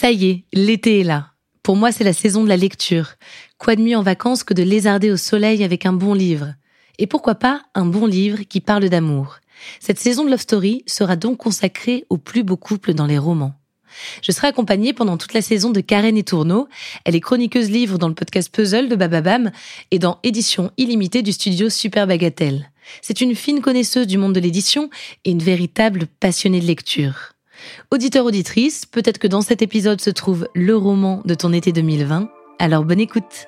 Ça y est, l'été est là. Pour moi, c'est la saison de la lecture. Quoi de mieux en vacances que de lézarder au soleil avec un bon livre? Et pourquoi pas un bon livre qui parle d'amour? Cette saison de Love Story sera donc consacrée aux plus beaux couples dans les romans. Je serai accompagnée pendant toute la saison de Karen et Tourneau. Elle est chroniqueuse livre dans le podcast Puzzle de Bababam et dans Édition illimitée du studio Super Bagatelle. C'est une fine connaisseuse du monde de l'édition et une véritable passionnée de lecture. Auditeur auditrice, peut-être que dans cet épisode se trouve le roman de ton été 2020. Alors bonne écoute.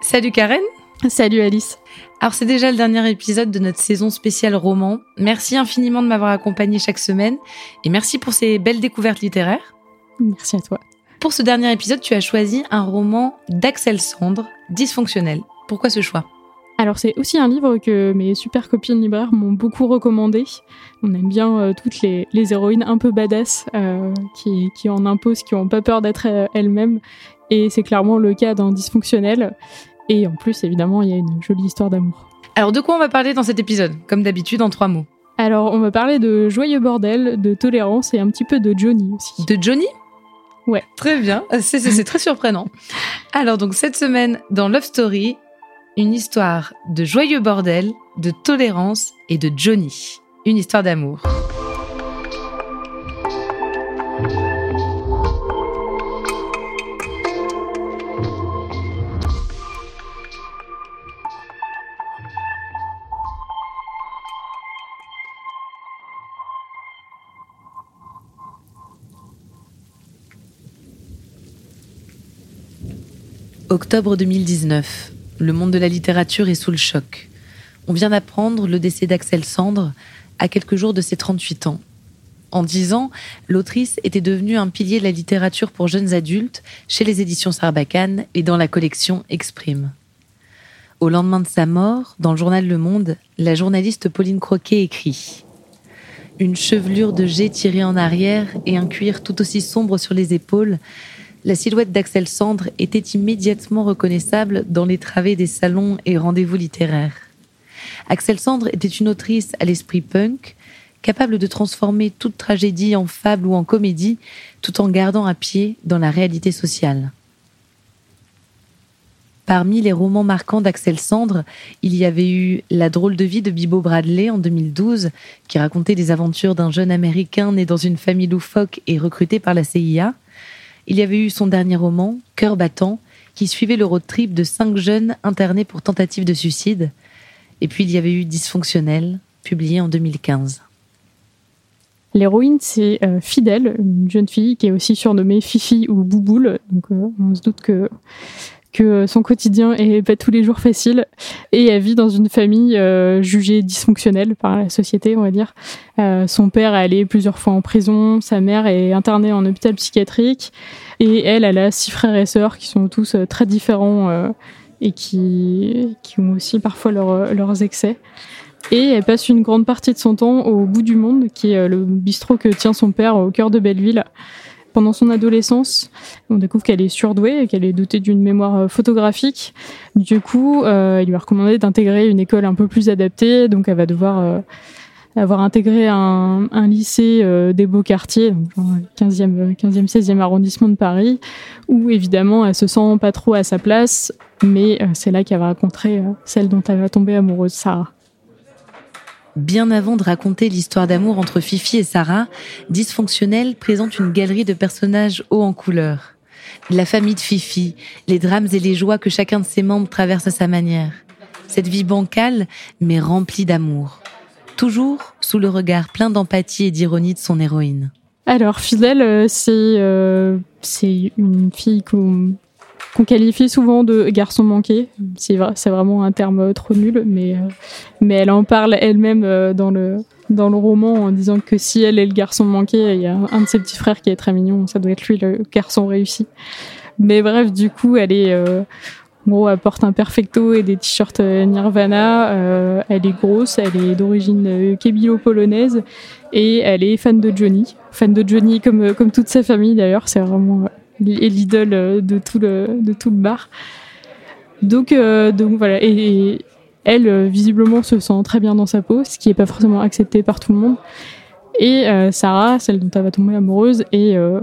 Salut Karen. Salut Alice. Alors c'est déjà le dernier épisode de notre saison spéciale roman. Merci infiniment de m'avoir accompagné chaque semaine et merci pour ces belles découvertes littéraires. Merci à toi. Pour ce dernier épisode, tu as choisi un roman d'Axel Sandre, Dysfonctionnel. Pourquoi ce choix? Alors c'est aussi un livre que mes super copines libraires m'ont beaucoup recommandé. On aime bien euh, toutes les, héroïnes un peu badass euh, qui, qui, en imposent, qui n'ont pas peur d'être euh, elles-mêmes. Et c'est clairement le cas dans Dysfonctionnel. Et en plus, évidemment, il y a une jolie histoire d'amour. Alors de quoi on va parler dans cet épisode Comme d'habitude, en trois mots? Alors on va parler de Joyeux Bordel, de Tolérance et un petit peu de Johnny aussi. De Johnny? Ouais. Très bien, c'est très surprenant. Alors donc cette semaine dans Love Story, une histoire de joyeux bordel, de tolérance et de Johnny. Une histoire d'amour. Octobre 2019 le monde de la littérature est sous le choc. On vient d'apprendre le décès d'Axel Sandre à quelques jours de ses 38 ans. En 10 ans, l'autrice était devenue un pilier de la littérature pour jeunes adultes chez les éditions Sarbacane et dans la collection Exprime. Au lendemain de sa mort, dans le journal Le Monde, la journaliste Pauline Croquet écrit Une chevelure de jet tirée en arrière et un cuir tout aussi sombre sur les épaules la silhouette d'Axel Sandre était immédiatement reconnaissable dans les travées des salons et rendez-vous littéraires. Axel Sandre était une autrice à l'esprit punk, capable de transformer toute tragédie en fable ou en comédie, tout en gardant à pied dans la réalité sociale. Parmi les romans marquants d'Axel Sandre, il y avait eu La drôle de vie de Bibo Bradley en 2012, qui racontait les aventures d'un jeune Américain né dans une famille loufoque et recruté par la CIA, il y avait eu son dernier roman, Cœur battant, qui suivait le road trip de cinq jeunes internés pour tentative de suicide. Et puis il y avait eu Dysfonctionnel, publié en 2015. L'héroïne, c'est euh, Fidèle, une jeune fille qui est aussi surnommée Fifi ou Bouboule. Donc euh, on se doute que que son quotidien est pas tous les jours facile et elle vit dans une famille euh, jugée dysfonctionnelle par la société, on va dire. Euh, son père est allé plusieurs fois en prison, sa mère est internée en hôpital psychiatrique et elle, elle a six frères et sœurs qui sont tous euh, très différents et qui ont aussi parfois leurs excès. Et elle passe une grande partie de son temps au bout du monde, qui est le bistrot que tient son père au cœur de Belleville pendant son adolescence. On découvre qu'elle est surdouée et qu'elle est dotée d'une mémoire euh, photographique. Du coup, euh, il lui a recommandé d'intégrer une école un peu plus adaptée. Donc, elle va devoir euh, avoir intégré un, lycée des beaux quartiers, donc 15e, 15e, 16e arrondissement de Paris, où évidemment elle se sent pas trop à sa place, mais c'est là qu'elle va rencontrer celle dont elle va tomber amoureuse, Sarah. Bien avant de raconter l'histoire d'amour entre Fifi et Sarah, Dysfonctionnel présente une galerie de personnages hauts en couleur. La famille de Fifi, les drames et les joies que chacun de ses membres traverse à sa manière. Cette vie bancale, mais remplie d'amour. Toujours sous le regard plein d'empathie et d'ironie de son héroïne. Alors, Fidèle, euh, c'est euh, une fille qu'on qualifie souvent de garçon manqué. C'est vraiment un terme trop nul, mais, mais elle en parle elle-même dans le, dans le roman en disant que si elle est le garçon manqué, il y a un de ses petits frères qui est très mignon, ça doit être lui le garçon réussi. Mais bref, du coup, elle est, euh, gros, elle porte un perfecto et des t-shirts euh, Nirvana. Euh, elle est grosse, elle est d'origine euh, kébilo-polonaise et elle est fan de Johnny. Fan de Johnny comme, comme toute sa famille d'ailleurs, c'est vraiment l'idole de tout le, de tout le bar. Donc, donc voilà. et elle, euh, visiblement, se sent très bien dans sa peau, ce qui n'est pas forcément accepté par tout le monde. Et euh, Sarah, celle dont elle va tomber amoureuse, est euh,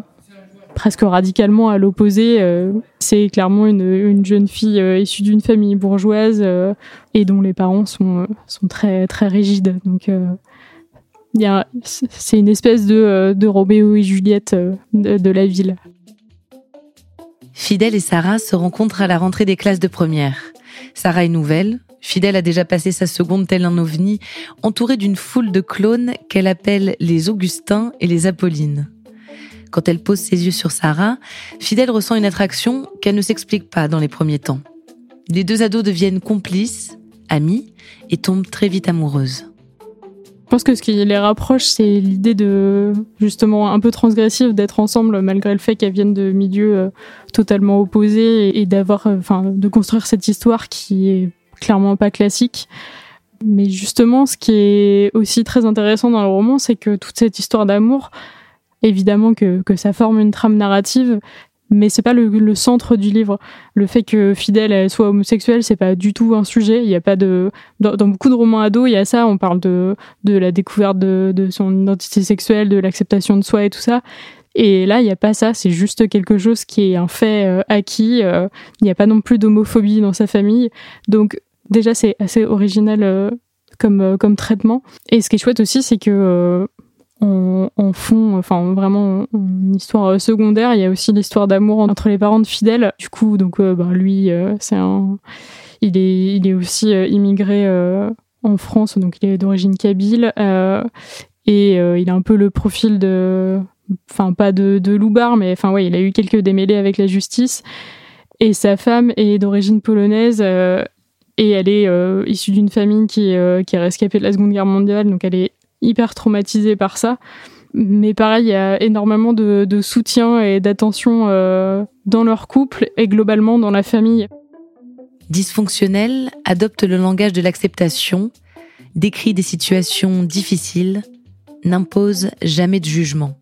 presque radicalement à l'opposé. c'est clairement une, jeune fille issue d'une famille bourgeoise et dont les parents sont, sont très, très rigides. Donc, c'est une espèce de, de Roméo et Juliette de la ville. Fidèle et Sarah se rencontrent à la rentrée des classes de première. Sarah est nouvelle, Fidèle a déjà passé sa seconde tel un ovni, entourée d'une foule de clones qu'elle appelle les Augustins et les Apollines. Quand elle pose ses yeux sur Sarah, Fidèle ressent une attraction qu'elle ne s'explique pas dans les premiers temps. Les deux ados deviennent complices, amis, et tombent très vite amoureuses. Je pense que ce qui les rapproche, c'est l'idée de, justement, un peu transgressive d'être ensemble malgré le fait qu'elles viennent de milieux euh, totalement opposés et d'avoir, euh, enfin, de construire cette histoire qui est clairement pas classique. Mais justement, ce qui est aussi très intéressant dans le roman, c'est que toute cette histoire d'amour, évidemment que, que ça forme une trame narrative, mais c'est pas le, centre du livre. Le fait que Fidèle soit homosexuelle, c'est pas du tout un sujet. Il y a pas de dans, beaucoup de romans ados, il y a ça. On parle de de la découverte de, de son identité sexuelle, de l'acceptation de soi et tout ça. Et là, il n'y a pas ça. C'est juste quelque chose qui est un fait euh, acquis. Euh, il n'y a pas non plus d'homophobie dans sa famille. Donc déjà c'est assez original euh, comme euh, comme traitement. Et ce qui est chouette aussi, c'est que en, euh, fond, enfin vraiment une histoire secondaire, il y a aussi l'histoire d'amour entre les parents de Fidèle. Du coup, donc ben, lui, c'est un, il est il est aussi immigré en France, donc il est d'origine kabyle et il a un peu le profil de, enfin pas de de loubar, mais enfin ouais, il a eu quelques démêlés avec la justice. Et sa femme est d'origine polonaise et elle est euh, issue d'une famille qui, euh, qui est rescapée de la Seconde Guerre mondiale, donc elle est hyper traumatisée par ça. Mais pareil, il y a énormément de, de soutien et d'attention euh, dans leur couple et globalement dans la famille. Dysfonctionnel adopte le langage de l'acceptation, décrit des situations difficiles, n'impose jamais de jugement.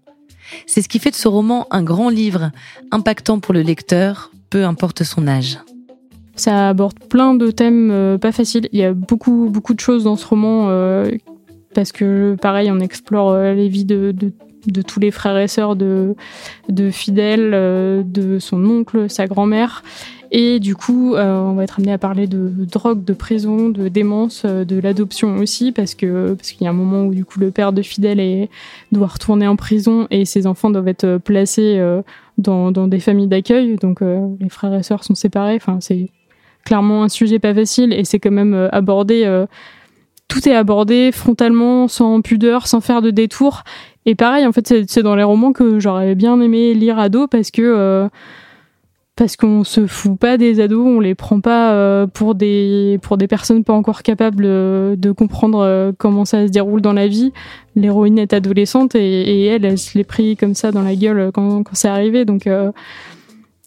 C'est ce qui fait de ce roman un grand livre, impactant pour le lecteur, peu importe son âge. Ça aborde plein de thèmes euh, pas faciles. Il y a beaucoup, beaucoup de choses dans ce roman euh, parce que, pareil, on explore euh, les vies de, de, de, tous les frères et sœurs de, de Fidèle, de son oncle, sa grand-mère. Et du coup, on va être amené à parler de drogue, de prison, de démence, de l'adoption aussi, parce que parce qu'il y a un moment où du coup le père de Fidèle est, doit retourner en prison et ses enfants doivent être placés dans, dans des familles d'accueil. Donc les frères et sœurs sont séparés. Enfin, c'est clairement un sujet pas facile et c'est quand même euh, abordé. Euh, tout est abordé frontalement, sans pudeur, sans faire de détour. Et pareil, en fait, c'est dans les romans que j'aurais bien aimé lire ado parce que euh, parce qu'on se fout pas des ados, on les prend pas pour des pour des personnes pas encore capables de comprendre comment ça se déroule dans la vie. L'héroïne est adolescente et, elle, elle se l'est pris comme ça dans la gueule quand, quand c'est arrivé. Donc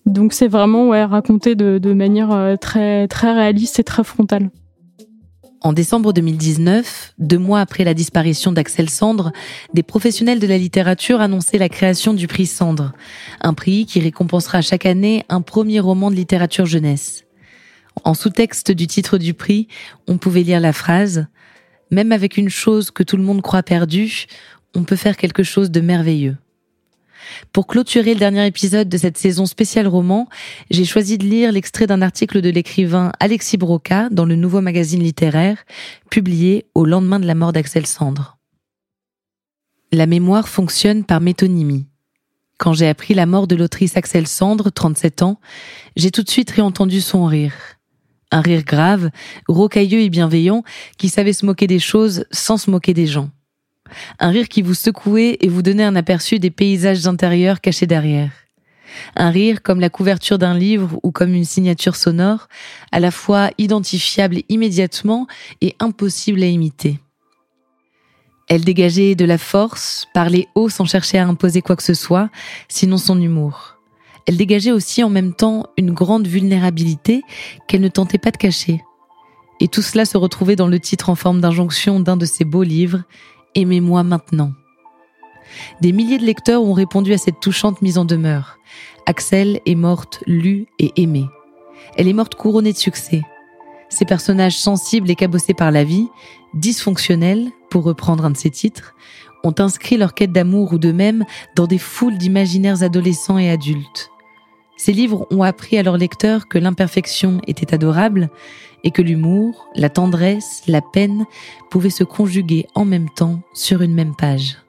donc c'est vraiment ouais, raconté de, de manière euh, très, très réaliste et très frontale. En décembre 2019, deux mois après la disparition d'Axel Sandre, des professionnels de la littérature annonçaient la création du prix Sandre, un prix qui récompensera chaque année un premier roman de littérature jeunesse. En sous-texte du titre du prix, on pouvait lire la phrase ⁇ Même avec une chose que tout le monde croit perdue, on peut faire quelque chose de merveilleux ⁇ pour clôturer le dernier épisode de cette saison spéciale roman, j'ai choisi de lire l'extrait d'un article de l'écrivain Alexis Broca dans le nouveau magazine littéraire, publié au lendemain de la mort d'Axel Sandre. La mémoire fonctionne par métonymie. Quand j'ai appris la mort de l'autrice Axel Sandre, 37 ans, j'ai tout de suite réentendu son rire. Un rire grave, rocailleux et bienveillant, qui savait se moquer des choses sans se moquer des gens. Un rire qui vous secouait et vous donnait un aperçu des paysages intérieurs cachés derrière. Un rire comme la couverture d'un livre ou comme une signature sonore, à la fois identifiable immédiatement et impossible à imiter. Elle dégageait de la force, parlait haut sans chercher à imposer quoi que ce soit, sinon son humour. Elle dégageait aussi en même temps une grande vulnérabilité qu'elle ne tentait pas de cacher. Et tout cela se retrouvait dans le titre en forme d'injonction d'un de ses beaux livres, Aimez-moi maintenant. Des milliers de lecteurs ont répondu à cette touchante mise en demeure. Axel est morte lue et aimée. Elle est morte couronnée de succès. Ces personnages sensibles et cabossés par la vie, dysfonctionnels, pour reprendre un de ses titres, ont inscrit leur quête d'amour ou d'eux-mêmes dans des foules d'imaginaires adolescents et adultes. Ces livres ont appris à leurs lecteurs que l'imperfection était adorable et que l'humour, la tendresse, la peine pouvaient se conjuguer en même temps sur une même page.